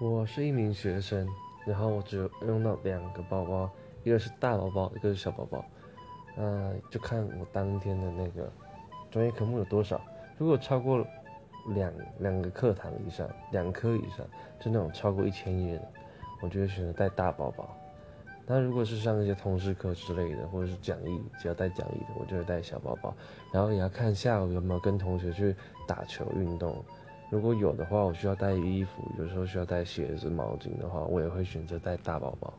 我是一名学生，然后我只有用到两个包包，一个是大包包，一个是小包包。嗯，就看我当天的那个专业科目有多少。如果超过两两个课堂以上，两科以上，就那种超过一千页的，我就会选择带大包包。那如果是上一些通识课之类的，或者是讲义，只要带讲义的，我就会带小包包。然后也要看下午有没有跟同学去打球运动。如果有的话，我需要带衣服，有时候需要带鞋子、毛巾的话，我也会选择带大包包。